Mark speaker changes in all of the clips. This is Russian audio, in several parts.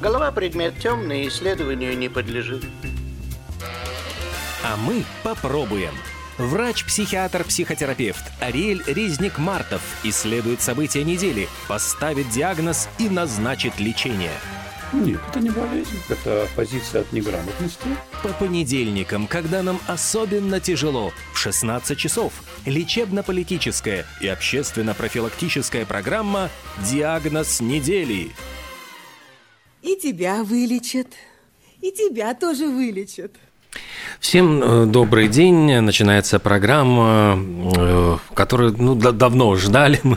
Speaker 1: Голова предмет темный, исследованию не подлежит.
Speaker 2: А мы попробуем. Врач-психиатр-психотерапевт Ариэль Резник-Мартов исследует события недели, поставит диагноз и назначит лечение.
Speaker 3: Нет, это не болезнь, это позиция от неграмотности.
Speaker 2: По понедельникам, когда нам особенно тяжело, в 16 часов, лечебно-политическая и общественно-профилактическая программа «Диагноз недели».
Speaker 4: И тебя вылечат, и тебя тоже вылечат.
Speaker 5: Всем э, добрый день. Начинается программа, э, которую ну, давно ждали мы,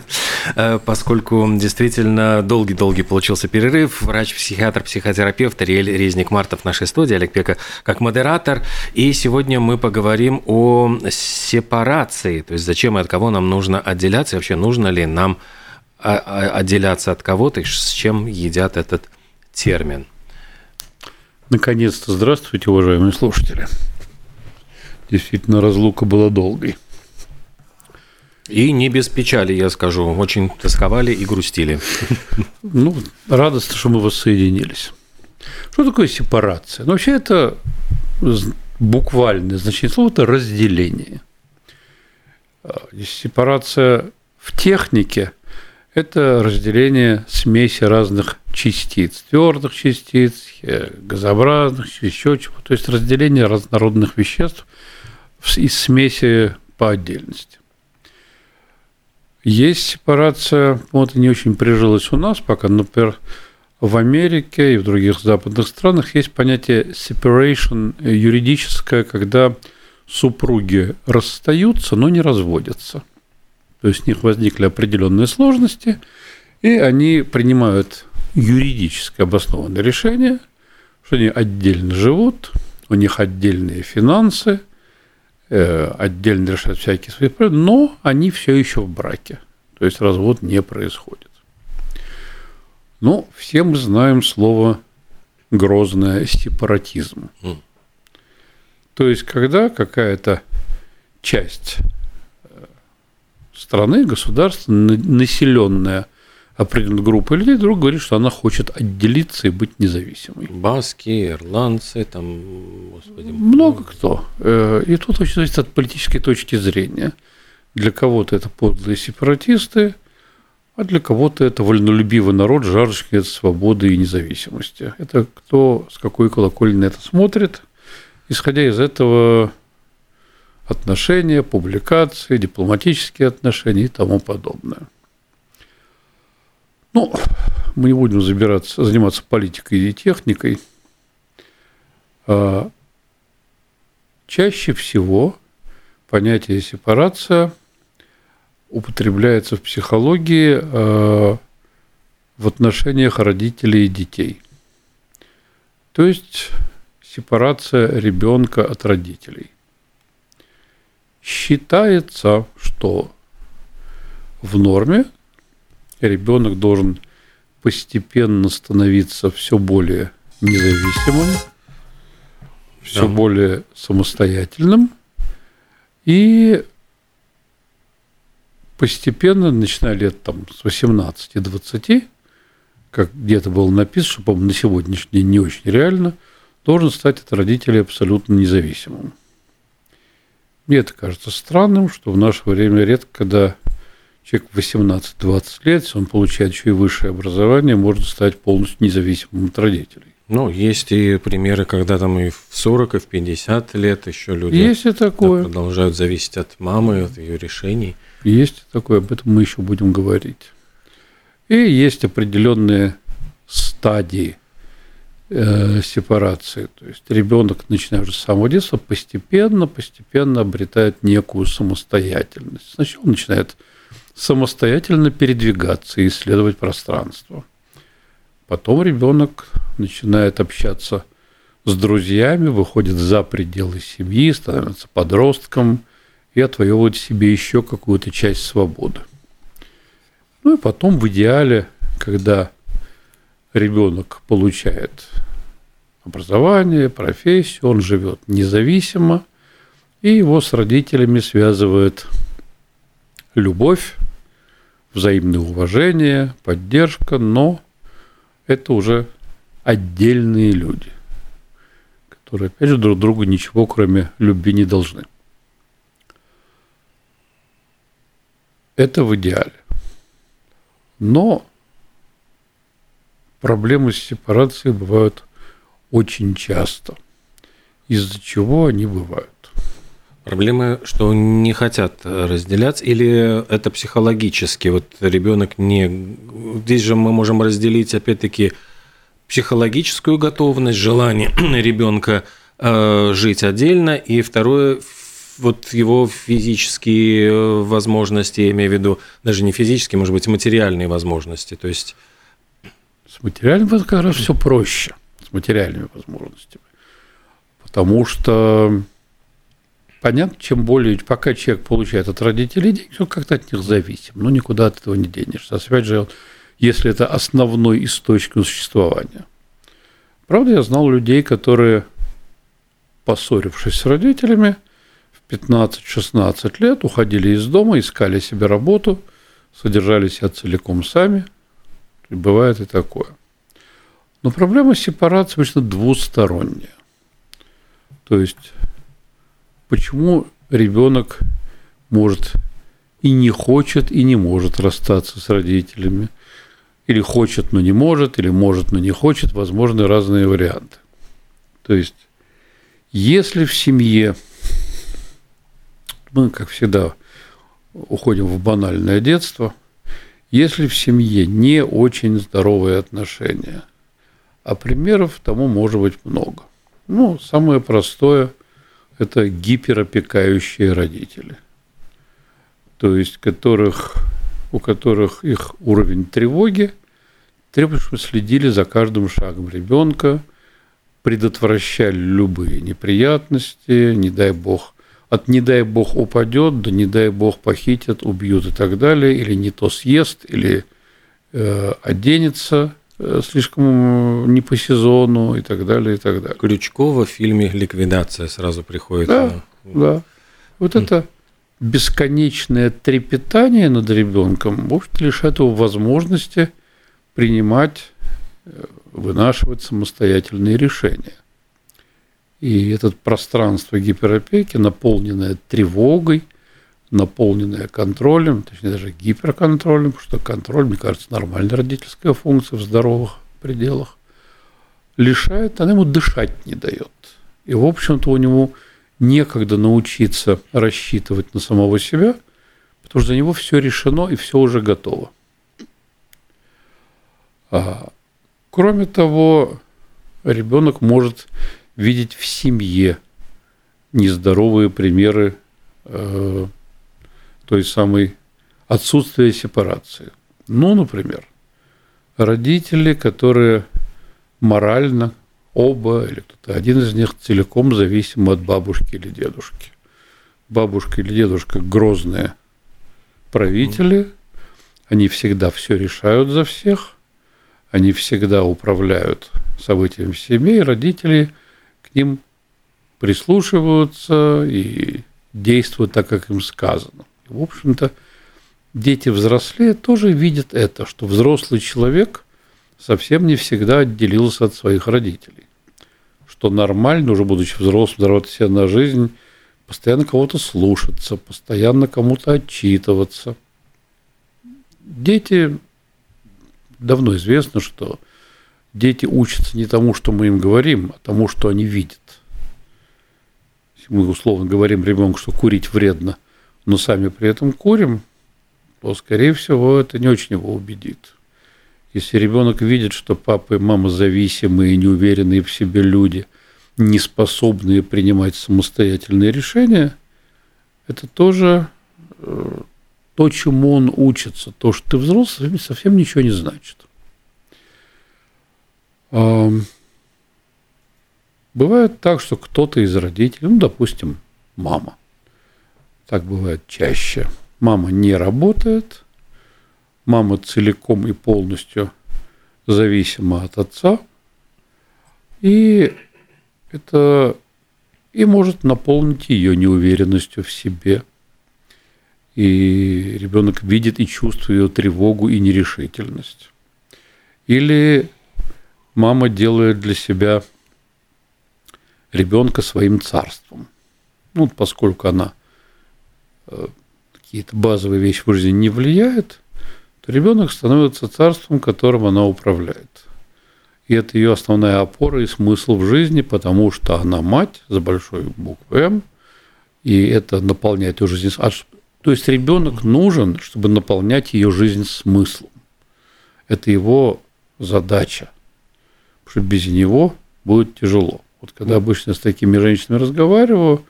Speaker 5: э, поскольку действительно долгий-долгий получился перерыв. Врач-психиатр, психотерапевт Ариэль Резник-Мартов в нашей студии, Олег Пека как модератор. И сегодня мы поговорим о сепарации, то есть зачем и от кого нам нужно отделяться, и вообще нужно ли нам а, а, отделяться от кого-то, и с чем едят этот термин.
Speaker 3: Наконец-то здравствуйте, уважаемые слушатели. Действительно, разлука была долгой.
Speaker 5: И не без печали, я скажу. Очень тосковали и грустили.
Speaker 3: Ну, радостно, что мы воссоединились. Что такое сепарация? Ну, вообще, это буквальное значение слова – это разделение. Сепарация в технике – это разделение смеси разных частиц, твердых частиц, э, газообразных, еще чего. То есть разделение разнородных веществ из смеси по отдельности. Есть сепарация, вот не очень прижилась у нас пока, например, в Америке и в других западных странах есть понятие separation юридическое, когда супруги расстаются, но не разводятся. То есть у них возникли определенные сложности, и они принимают юридически обоснованное решение, что они отдельно живут, у них отдельные финансы, э, отдельно решают всякие свои проблемы, но они все еще в браке. То есть развод не происходит. Ну, все мы знаем слово грозное сепаратизм. Mm. То есть, когда какая-то часть страны, государства, населенная определенной группой людей, друг говорит, что она хочет отделиться и быть независимой.
Speaker 5: Баски, ирландцы, там,
Speaker 3: господи. Много кто. Э, и тут очень зависит от политической точки зрения. Для кого-то это подлые сепаратисты, а для кого-то это вольнолюбивый народ, жаждущий свободы и независимости. Это кто с какой колокольни на это смотрит. Исходя из этого отношения, публикации, дипломатические отношения и тому подобное. Ну, мы не будем забираться, заниматься политикой и техникой. А чаще всего понятие сепарация употребляется в психологии а, в отношениях родителей и детей. То есть сепарация ребенка от родителей. Считается, что в норме ребенок должен постепенно становиться все более независимым, все да. более самостоятельным и постепенно, начиная лет там, с 18-20, как где-то было написано, что, по-моему, на сегодняшний день не очень реально, должен стать от родителей абсолютно независимым. Мне это кажется странным, что в наше время редко, когда человек 18-20 лет, если он получает еще и высшее образование, может стать полностью независимым от родителей.
Speaker 5: Ну, есть и примеры, когда там и в 40, и в 50 лет еще люди
Speaker 3: есть и такое.
Speaker 5: продолжают зависеть от мамы, от ее решений.
Speaker 3: Есть и такое, об этом мы еще будем говорить. И есть определенные стадии э, сепарации. То есть ребенок, начиная уже с самого детства, постепенно, постепенно обретает некую самостоятельность. Сначала он начинает самостоятельно передвигаться и исследовать пространство. Потом ребенок начинает общаться с друзьями, выходит за пределы семьи, становится подростком и отвоевывает себе еще какую-то часть свободы. Ну и потом в идеале, когда ребенок получает образование, профессию, он живет независимо, и его с родителями связывает любовь, взаимное уважение, поддержка, но это уже отдельные люди, которые, опять же, друг другу ничего, кроме любви, не должны. Это в идеале. Но проблемы с сепарацией бывают очень часто. Из-за чего они бывают?
Speaker 5: Проблемы, что не хотят разделяться, или это психологически? Вот ребенок не... Здесь же мы можем разделить, опять-таки, психологическую готовность, желание ребенка э, жить отдельно, и второе, вот его физические э, возможности, я имею в виду, даже не физические, может быть, материальные возможности. То есть...
Speaker 3: С материальными как раз все проще, с материальными возможностями. Потому что понятно, чем более, пока человек получает от родителей деньги, он как-то от них зависим. Ну, никуда от этого не денешься. Опять же, если это основной источник существования. Правда, я знал людей, которые, поссорившись с родителями, 15-16 лет уходили из дома, искали себе работу, содержали себя целиком сами. Бывает и такое. Но проблема сепарации обычно двусторонняя. То есть, почему ребенок может и не хочет, и не может расстаться с родителями, или хочет, но не может, или может, но не хочет, возможны разные варианты. То есть, если в семье мы, как всегда, уходим в банальное детство. Если в семье не очень здоровые отношения, а примеров тому может быть много. Ну, самое простое – это гиперопекающие родители, то есть которых, у которых их уровень тревоги требует, чтобы следили за каждым шагом ребенка, предотвращали любые неприятности, не дай бог – от не дай бог упадет, да не дай бог похитят, убьют и так далее, или не то съест, или э, оденется э, слишком не по сезону и так далее, и так далее.
Speaker 5: Крючкова в фильме «Ликвидация» сразу приходит.
Speaker 3: Да, да. Вот это бесконечное трепетание над ребенком, в общем-то, лишает его возможности принимать, э, вынашивать самостоятельные решения. И это пространство гиперопеки, наполненное тревогой, наполненное контролем, точнее даже гиперконтролем, потому что контроль, мне кажется, нормальная родительская функция в здоровых пределах, лишает, она ему дышать не дает. И, в общем-то, у него некогда научиться рассчитывать на самого себя, потому что за него все решено и все уже готово. А, кроме того, ребенок может видеть в семье нездоровые примеры э, той самой отсутствия сепарации. Ну, например, родители, которые морально оба или кто-то один из них целиком зависимы от бабушки или дедушки. Бабушка или дедушка грозные правители, они всегда все решают за всех, они всегда управляют событиями в семье, и родители – к ним прислушиваются и действуют так, как им сказано. В общем-то, дети взрослее тоже видят это, что взрослый человек совсем не всегда отделился от своих родителей. Что нормально, уже будучи взрослым, зарабатывать себе на жизнь, постоянно кого-то слушаться, постоянно кому-то отчитываться. Дети, давно известно, что дети учатся не тому, что мы им говорим, а тому, что они видят. Если мы условно говорим ребенку, что курить вредно, но сами при этом курим, то, скорее всего, это не очень его убедит. Если ребенок видит, что папа и мама зависимые, неуверенные в себе люди, не способные принимать самостоятельные решения, это тоже э, то, чему он учится. То, что ты взрослый, совсем ничего не значит. Бывает так, что кто-то из родителей, ну, допустим, мама, так бывает чаще, мама не работает, мама целиком и полностью зависима от отца, и это и может наполнить ее неуверенностью в себе. И ребенок видит и чувствует ее тревогу и нерешительность. Или мама делает для себя ребенка своим царством. Ну, поскольку она э, какие-то базовые вещи в жизни не влияет, то ребенок становится царством, которым она управляет. И это ее основная опора и смысл в жизни, потому что она мать за большой буквы М, и это наполняет ее жизнь. То есть ребенок нужен, чтобы наполнять ее жизнь смыслом. Это его задача. Потому что без него будет тяжело. Вот когда обычно с такими женщинами разговариваю,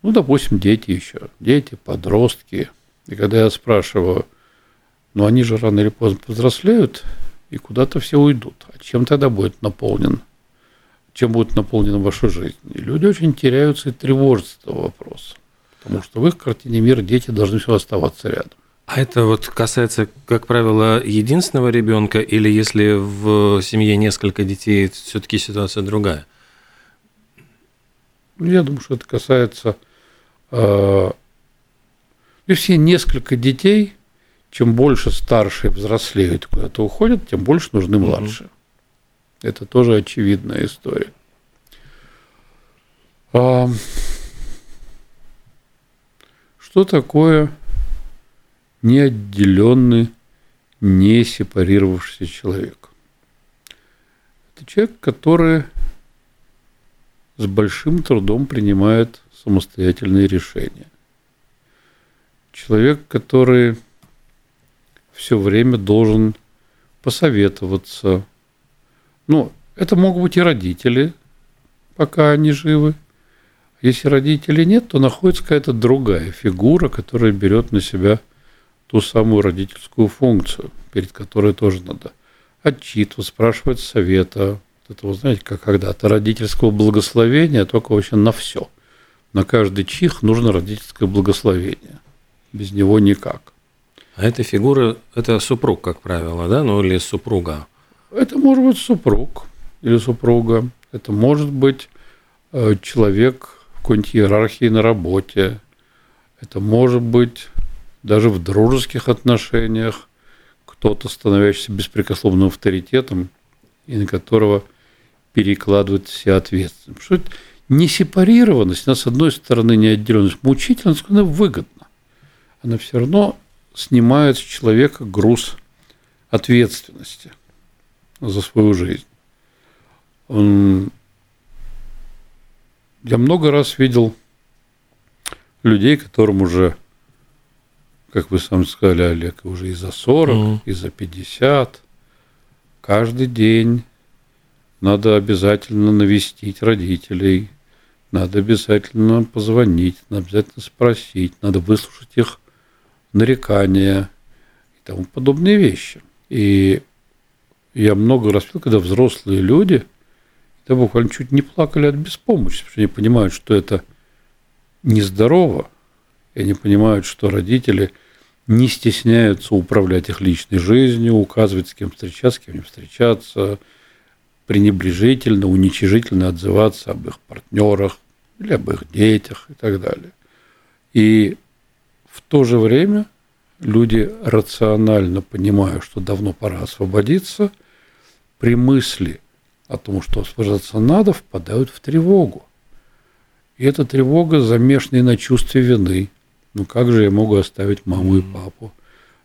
Speaker 3: ну, допустим, дети еще, дети, подростки. И когда я спрашиваю, ну, они же рано или поздно повзрослеют, и куда-то все уйдут. А чем тогда будет наполнен? Чем будет наполнена ваша жизнь? И люди очень теряются и тревожатся этого вопроса. Потому что в их картине мира дети должны все оставаться рядом.
Speaker 5: А это вот касается, как правило, единственного ребенка, или если в семье несколько детей, все-таки ситуация другая?
Speaker 3: Я думаю, что это касается... Э, если несколько детей, чем больше старшие взрослеют, куда-то уходят, тем больше нужны младшие. Угу. Это тоже очевидная история. Что такое неотделенный, не сепарировавшийся человек? Это человек, который с большим трудом принимает самостоятельные решения. Человек, который все время должен посоветоваться. Ну, это могут быть и родители, пока они живы. Если родителей нет, то находится какая-то другая фигура, которая берет на себя ту самую родительскую функцию, перед которой тоже надо отчитывать, спрашивать совета. Это, вы знаете, как когда-то родительского благословения, только вообще на все. На каждый чих нужно родительское благословение. Без него никак.
Speaker 5: А эта фигура – это супруг, как правило, да? Ну, или супруга?
Speaker 3: Это может быть супруг или супруга. Это может быть э, человек в какой-нибудь иерархии на работе. Это может быть даже в дружеских отношениях кто-то, становящийся беспрекословным авторитетом, и на которого перекладывает все ответственность. Что это не сепарированность, она, с одной стороны, не отделенность, мучительность, она выгодна. Она все равно снимает с человека груз ответственности за свою жизнь. Я много раз видел людей, которым уже, как вы сам сказали, Олег, уже и за 40, mm. и за 50, каждый день надо обязательно навестить родителей, надо обязательно позвонить, надо обязательно спросить, надо выслушать их нарекания и тому подобные вещи. И я много раз видел, когда взрослые люди, да буквально чуть не плакали от беспомощности, потому что они понимают, что это нездорово, и они понимают, что родители не стесняются управлять их личной жизнью, указывать, с кем встречаться, с кем не встречаться, пренебрежительно, уничижительно отзываться об их партнерах или об их детях и так далее. И в то же время люди рационально понимают, что давно пора освободиться, при мысли о том, что освобождаться надо, впадают в тревогу. И эта тревога замешана на чувстве вины. Ну как же я могу оставить маму и папу?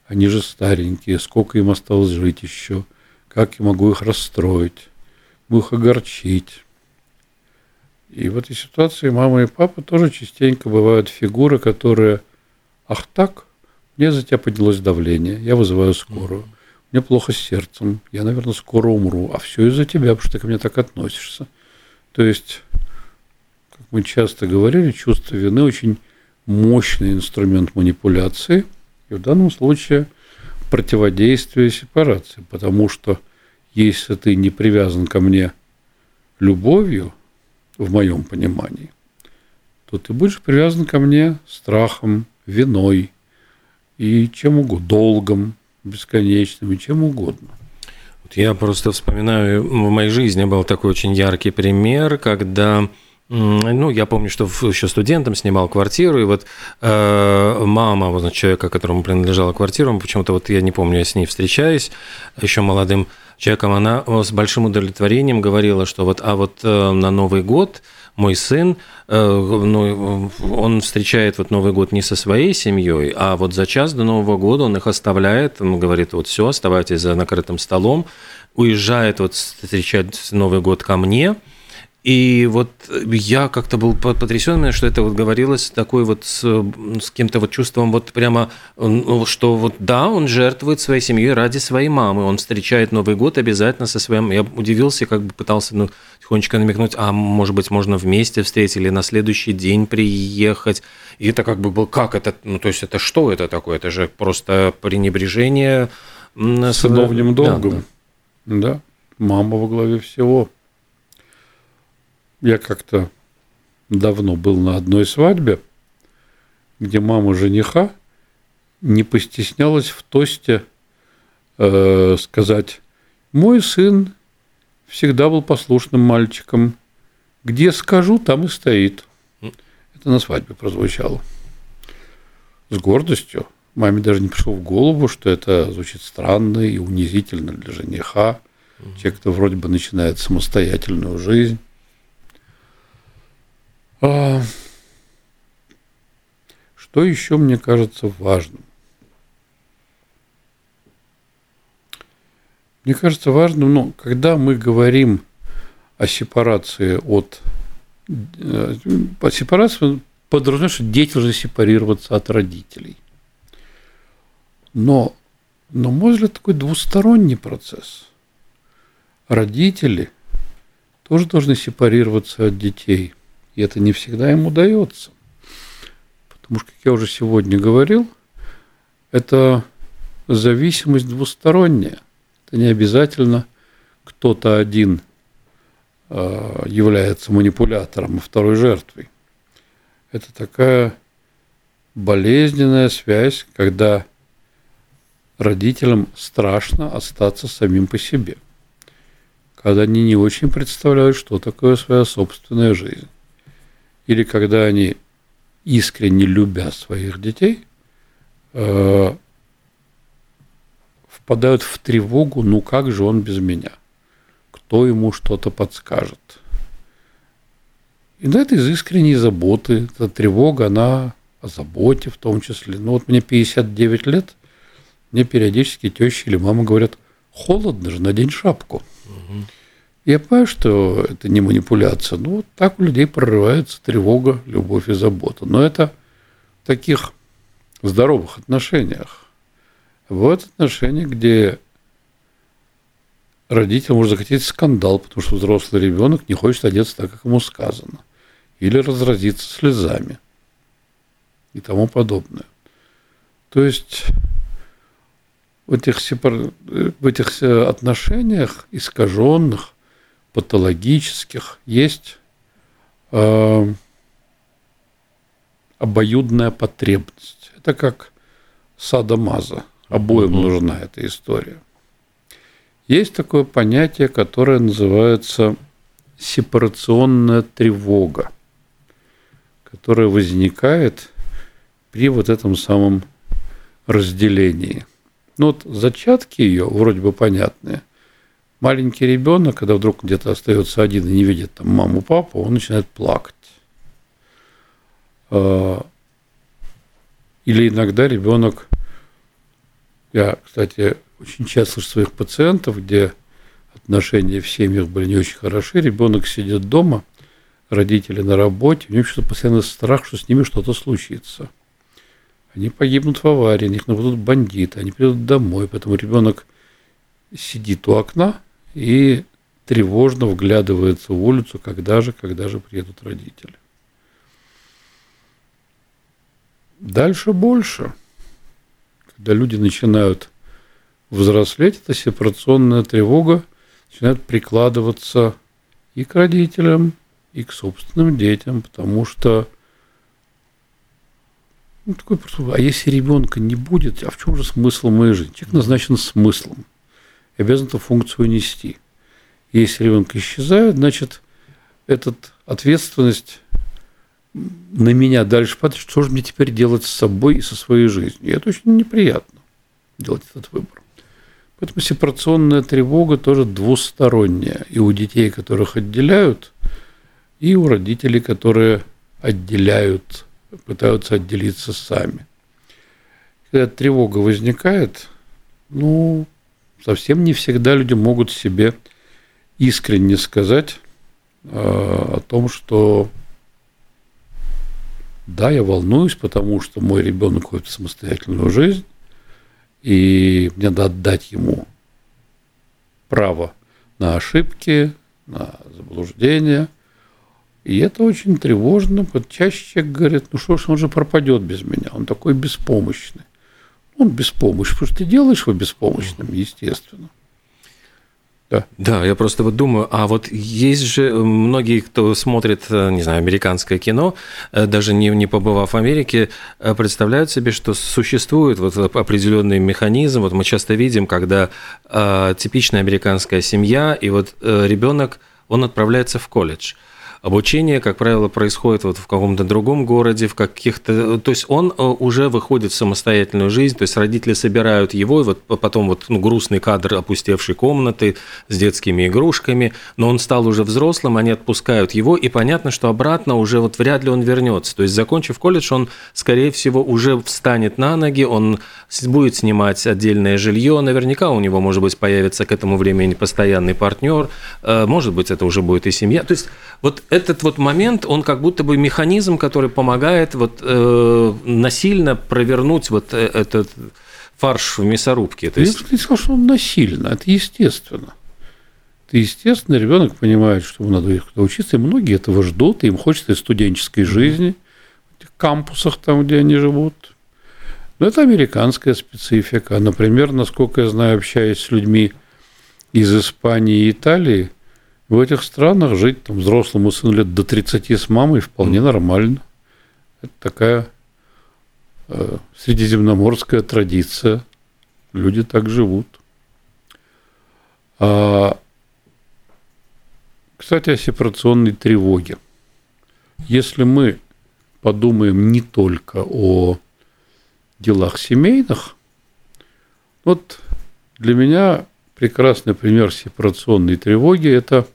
Speaker 3: Они же старенькие, сколько им осталось жить еще? Как я могу их расстроить? Могу их огорчить? И в этой ситуации мама и папа тоже частенько бывают фигуры, которые Ах так? Мне за тебя поднялось давление, я вызываю скорую. Мне плохо с сердцем, я, наверное, скоро умру. А все из-за тебя, потому что ты ко мне так относишься. То есть, как мы часто говорили, чувство вины очень мощный инструмент манипуляции. И в данном случае противодействие сепарации. Потому что если ты не привязан ко мне любовью, в моем понимании, то ты будешь привязан ко мне страхом, виной и чем угодно, долгом бесконечным и чем угодно.
Speaker 5: Я просто вспоминаю, в моей жизни был такой очень яркий пример, когда ну, я помню, что еще студентом снимал квартиру, и вот э, мама, вот человека, которому принадлежала квартира, почему-то вот я не помню, я с ней встречаюсь, еще молодым человеком, она с большим удовлетворением говорила, что вот, а вот э, на Новый год мой сын, э, ну, он встречает вот Новый год не со своей семьей, а вот за час до Нового года он их оставляет, он говорит, вот все, оставайтесь за накрытым столом, уезжает вот встречать Новый год ко мне – и вот я как-то был потрясен, что это вот говорилось такой вот с, с каким-то вот чувством вот прямо, ну, что вот да, он жертвует своей семьей ради своей мамы, он встречает Новый год обязательно со своим. Я удивился, как бы пытался ну, тихонечко намекнуть, а может быть можно вместе встретить или на следующий день приехать. И это как бы был, как это, ну то есть это что это такое? Это же просто пренебрежение
Speaker 3: сыновним долгом. Да, да. да, мама во главе всего. Я как-то давно был на одной свадьбе, где мама жениха не постеснялась в тосте э, сказать, мой сын всегда был послушным мальчиком, где скажу, там и стоит. Это на свадьбе прозвучало. С гордостью. Маме даже не пришло в голову, что это звучит странно и унизительно для жениха. Человек, кто вроде бы начинает самостоятельную жизнь. А, что еще мне кажется важным? Мне кажется важным, ну, когда мы говорим о сепарации от... Э, по сепарации подразумевает, что дети должны сепарироваться от родителей. Но, но мой взгляд, такой двусторонний процесс. Родители тоже должны сепарироваться от детей. И это не всегда им удается. Потому что, как я уже сегодня говорил, это зависимость двусторонняя. Это не обязательно кто-то один а, является манипулятором, а второй жертвой. Это такая болезненная связь, когда родителям страшно остаться самим по себе, когда они не очень представляют, что такое своя собственная жизнь или когда они, искренне любя своих детей, э, впадают в тревогу, ну как же он без меня? Кто ему что-то подскажет? И на это из искренней заботы, эта тревога, она о заботе в том числе. Ну вот мне 59 лет, мне периодически теща или мама говорят, холодно же, надень шапку. Угу. Я понимаю, что это не манипуляция. Ну, вот так у людей прорывается тревога, любовь и забота. Но это в таких здоровых отношениях. Вот отношения, где родитель может захотеть скандал, потому что взрослый ребенок не хочет одеться так, как ему сказано. Или разразиться слезами и тому подобное. То есть в этих, в этих отношениях искаженных патологических есть э, обоюдная потребность. Это как садомаза. Обоим угу. нужна эта история. Есть такое понятие, которое называется сепарационная тревога, которая возникает при вот этом самом разделении. Ну вот зачатки ее вроде бы понятные маленький ребенок, когда вдруг где-то остается один и не видит там маму, папу, он начинает плакать. А, или иногда ребенок, я, кстати, очень часто слышу своих пациентов, где отношения в семьях были не очень хороши, ребенок сидит дома, родители на работе, у него что-то постоянно страх, что с ними что-то случится. Они погибнут в аварии, на них нападут бандиты, они придут домой, поэтому ребенок сидит у окна, и тревожно вглядывается в улицу, когда же, когда же приедут родители. Дальше больше. Когда люди начинают взрослеть, эта сепарационная тревога начинает прикладываться и к родителям, и к собственным детям, потому что ну, такой а если ребенка не будет, а в чем же смысл моей жизни? Человек назначен смыслом обязан эту функцию нести. Если ребенок исчезает, значит, эта ответственность на меня дальше падает, что же мне теперь делать с собой и со своей жизнью. И это очень неприятно, делать этот выбор. Поэтому сепарационная тревога тоже двусторонняя. И у детей, которых отделяют, и у родителей, которые отделяют, пытаются отделиться сами. Когда тревога возникает, ну, совсем не всегда люди могут себе искренне сказать э, о том, что да, я волнуюсь, потому что мой ребенок ходит в самостоятельную жизнь, и мне надо отдать ему право на ошибки, на заблуждения. И это очень тревожно. Чаще человек говорит, ну что ж, он же пропадет без меня, он такой беспомощный. Он беспомощный, потому что ты делаешь его беспомощным, естественно.
Speaker 5: Да. да, я просто вот думаю, а вот есть же многие, кто смотрит, э, не знаю, американское кино, э, даже не, не побывав в Америке, э, представляют себе, что существует вот определенный механизм. Вот мы часто видим, когда э, типичная американская семья, и вот э, ребенок, он отправляется в колледж – Обучение, как правило, происходит вот в каком-то другом городе, в каких-то... То есть он э, уже выходит в самостоятельную жизнь, то есть родители собирают его, и вот потом вот ну, грустный кадр опустевшей комнаты с детскими игрушками, но он стал уже взрослым, они отпускают его, и понятно, что обратно уже вот вряд ли он вернется. То есть, закончив колледж, он, скорее всего, уже встанет на ноги, он будет снимать отдельное жилье, наверняка у него, может быть, появится к этому времени постоянный партнер, э, может быть, это уже будет и семья. То есть, вот этот вот момент, он как будто бы механизм, который помогает вот э, насильно провернуть вот э, этот фарш в мясорубке.
Speaker 3: То есть... Я бы не сказал, что он насильно, это естественно. Это естественно, ребенок понимает, что ему надо учиться, и многие этого ждут, и им хочется студенческой жизни, в этих кампусах там, где они живут. Но это американская специфика. Например, насколько я знаю, общаясь с людьми из Испании и Италии, в этих странах жить там, взрослому сыну лет до 30 с мамой вполне нормально. Это такая э, средиземноморская традиция. Люди так живут. А, кстати, о сепарационной тревоге. Если мы подумаем не только о делах семейных, вот для меня прекрасный пример сепарационной тревоги – это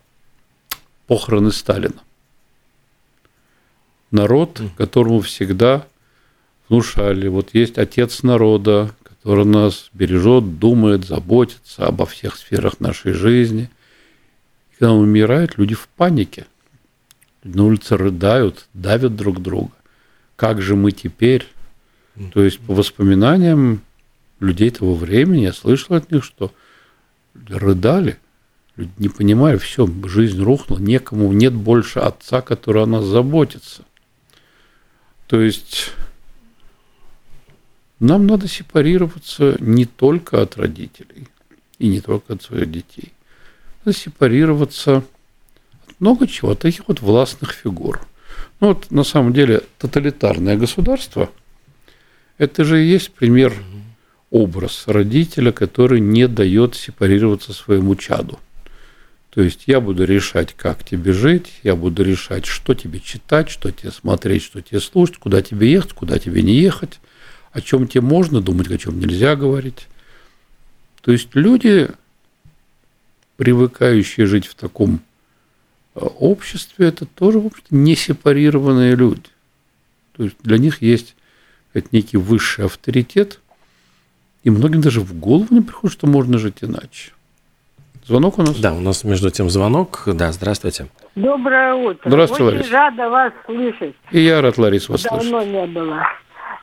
Speaker 3: похороны Сталина. Народ, которому всегда внушали, вот есть отец народа, который нас бережет, думает, заботится обо всех сферах нашей жизни. И когда он умирает, люди в панике. на улице рыдают, давят друг друга. Как же мы теперь? То есть по воспоминаниям людей того времени я слышал от них, что рыдали – Люди не понимали, все, жизнь рухнула, некому, нет больше отца, который о нас заботится. То есть нам надо сепарироваться не только от родителей и не только от своих детей. Надо сепарироваться от много чего, от таких вот властных фигур. Ну вот на самом деле тоталитарное государство – это же и есть пример, образ родителя, который не дает сепарироваться своему чаду. То есть я буду решать, как тебе жить, я буду решать, что тебе читать, что тебе смотреть, что тебе слушать, куда тебе ехать, куда тебе не ехать, о чем тебе можно думать, о чем нельзя говорить. То есть люди, привыкающие жить в таком э, обществе, это тоже, в общем-то, не сепарированные люди. То есть для них есть это некий высший авторитет, и многим даже в голову не приходит, что можно жить иначе. Звонок у нас?
Speaker 5: Да, у нас между тем звонок. Да, здравствуйте.
Speaker 6: Доброе утро.
Speaker 3: Здравствуйте,
Speaker 6: Очень
Speaker 3: Лариса.
Speaker 6: рада вас слышать.
Speaker 3: И я рад, Лариса, вас
Speaker 6: Давно
Speaker 3: слышать.
Speaker 6: не было.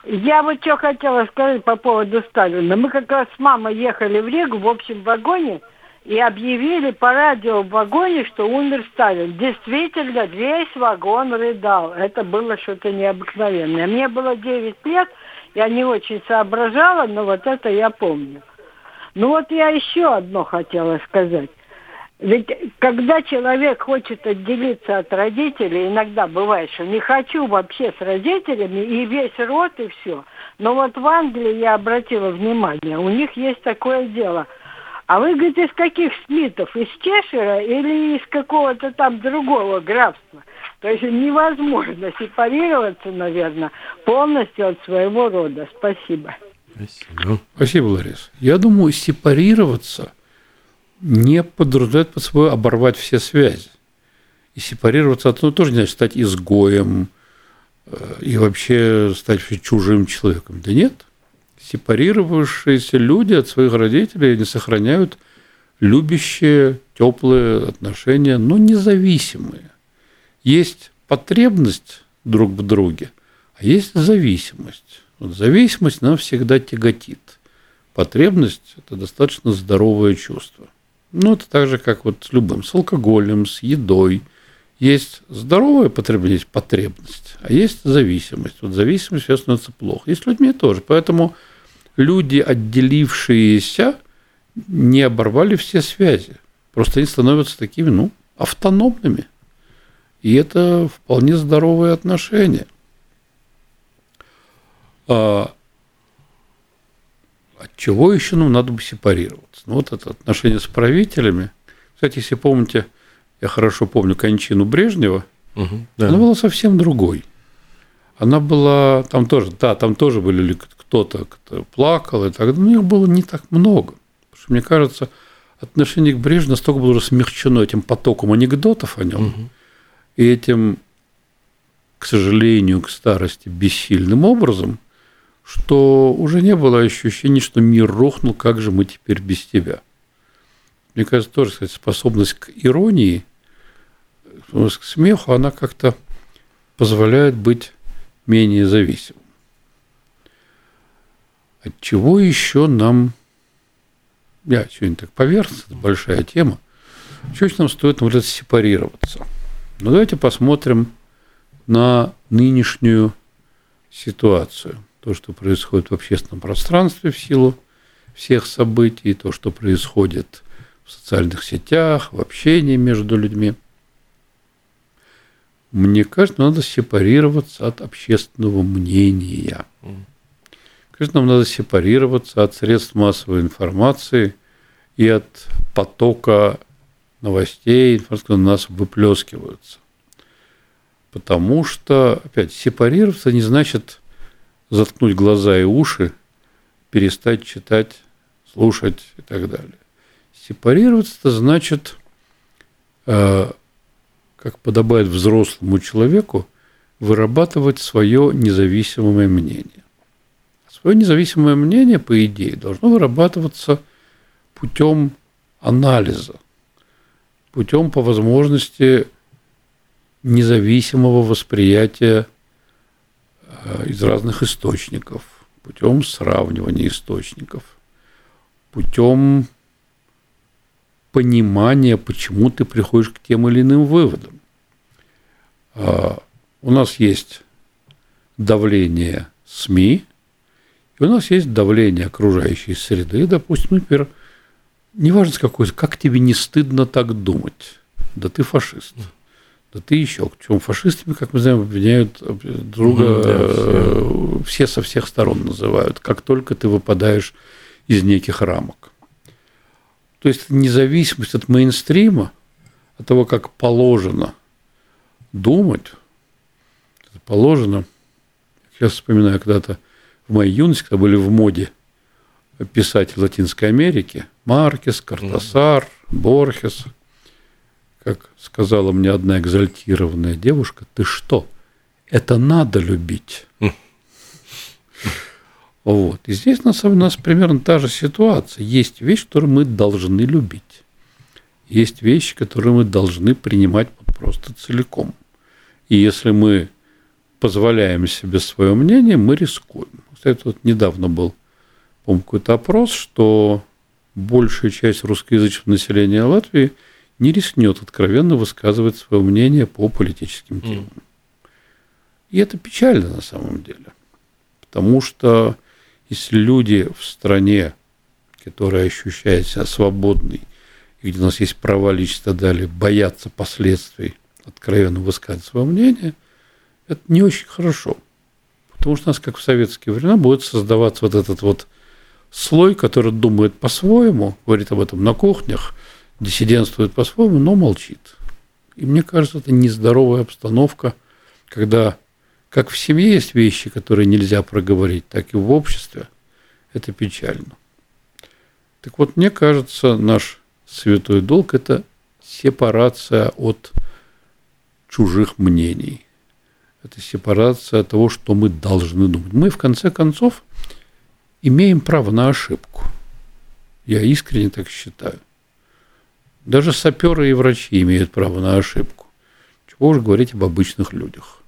Speaker 6: Я вот что хотела сказать по поводу Сталина. Мы как раз с мамой ехали в Ригу в общем вагоне и объявили по радио в вагоне, что умер Сталин. Действительно, весь вагон рыдал. Это было что-то необыкновенное. Мне было 9 лет, я не очень соображала, но вот это я помню. Ну вот я еще одно хотела сказать. Ведь когда человек хочет отделиться от родителей, иногда бывает, что не хочу вообще с родителями, и весь род, и все. Но вот в Англии я обратила внимание, у них есть такое дело. А вы, говорите, из каких Смитов? Из Чешира или из какого-то там другого графства? То есть невозможно сепарироваться, наверное, полностью от своего рода. Спасибо.
Speaker 5: Спасибо.
Speaker 3: Спасибо, Ларис. Я думаю, сепарироваться не подразумевает под собой оборвать все связи. И сепарироваться от этого тоже не значит стать изгоем э, и вообще стать чужим человеком. Да нет. Сепарировавшиеся люди от своих родителей не сохраняют любящие, теплые отношения, но независимые. Есть потребность друг в друге, а есть зависимость. Зависимость нам всегда тяготит. Потребность – это достаточно здоровое чувство. Ну, это так же, как вот с любым, с алкоголем, с едой. Есть здоровая потребность, потребность, а есть зависимость. Вот зависимость все становится плохо. И с людьми тоже. Поэтому люди, отделившиеся, не оборвали все связи. Просто они становятся такими, ну, автономными. И это вполне здоровые отношения. А от чего еще нам надо бы сепарироваться? Ну, вот это отношение с правителями. Кстати, если помните, я хорошо помню кончину Брежнева, угу, да. она была совсем другой. Она была, там тоже, да, там тоже были кто-то, кто плакал и так далее, но их было не так много. Потому что, мне кажется, отношение к Брежневу настолько было смягчено этим потоком анекдотов о нем угу. и этим, к сожалению, к старости бессильным образом – что уже не было ощущения, что мир рухнул, как же мы теперь без тебя. Мне кажется, тоже кстати, способность к иронии, к смеху, она как-то позволяет быть менее зависимым. От чего еще нам, я сегодня так поверхностно, это большая тема, чего нам стоит например, сепарироваться? Ну, давайте посмотрим на нынешнюю ситуацию – то, что происходит в общественном пространстве в силу всех событий, то, что происходит в социальных сетях, в общении между людьми. Мне кажется, надо сепарироваться от общественного мнения. Кажется, нам надо сепарироваться от средств массовой информации и от потока новостей, которые на нас выплескиваются. Потому что, опять, сепарироваться не значит заткнуть глаза и уши, перестать читать, слушать и так далее. Сепарироваться это значит, э, как подобает взрослому человеку, вырабатывать свое независимое мнение. Свое независимое мнение, по идее, должно вырабатываться путем анализа, путем по возможности независимого восприятия из разных источников, путем сравнивания источников, путем понимания, почему ты приходишь к тем или иным выводам. А, у нас есть давление СМИ, и у нас есть давление окружающей среды. Допустим, например, неважно с какой, как тебе не стыдно так думать, да ты фашист да ты еще. Чем фашистами, как мы знаем, обвиняют друга, mm, да, все. все со всех сторон называют, как только ты выпадаешь из неких рамок. То есть независимость от мейнстрима, от того, как положено думать, положено. Сейчас вспоминаю когда-то в моей юности, когда были в моде писатели Латинской Америки, Маркес, Картасар, Борхес – как сказала мне одна экзальтированная девушка, ты что, это надо любить. Вот. И здесь на самом у нас примерно та же ситуация. Есть вещи, которые мы должны любить. Есть вещи, которые мы должны принимать просто целиком. И если мы позволяем себе свое мнение, мы рискуем. Кстати, вот недавно был, какой-то опрос, что большая часть русскоязычного населения Латвии – не рискнет откровенно высказывать свое мнение по политическим темам. Mm. И это печально на самом деле. Потому что если люди в стране, которая ощущает себя свободной, и где у нас есть права личности далее, боятся последствий, откровенно высказывать свое мнение, это не очень хорошо. Потому что у нас, как в советские времена, будет создаваться вот этот вот слой, который думает по-своему, говорит об этом на кухнях, диссидентствует по-своему, но молчит. И мне кажется, это нездоровая обстановка, когда как в семье есть вещи, которые нельзя проговорить, так и в обществе это печально. Так вот, мне кажется, наш святой долг – это сепарация от чужих мнений. Это сепарация от того, что мы должны думать. Мы, в конце концов, имеем право на ошибку. Я искренне так считаю. Даже саперы и врачи имеют право на ошибку. Чего уж говорить об обычных людях.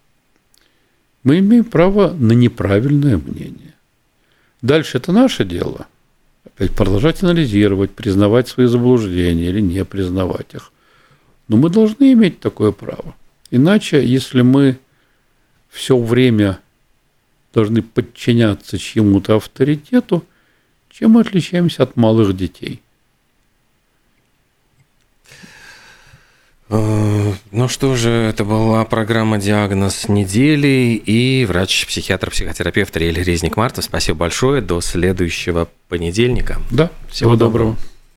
Speaker 3: Мы имеем право на неправильное мнение. Дальше это наше дело. Опять продолжать анализировать, признавать свои заблуждения или не признавать их. Но мы должны иметь такое право. Иначе, если мы все время должны подчиняться чьему-то авторитету, чем мы отличаемся от малых детей?
Speaker 5: Ну что же, это была программа «Диагноз недели» и врач-психиатр, психотерапевт Риэль Резник Мартов. Спасибо большое. До следующего понедельника.
Speaker 3: Да, всего, всего доброго. доброго.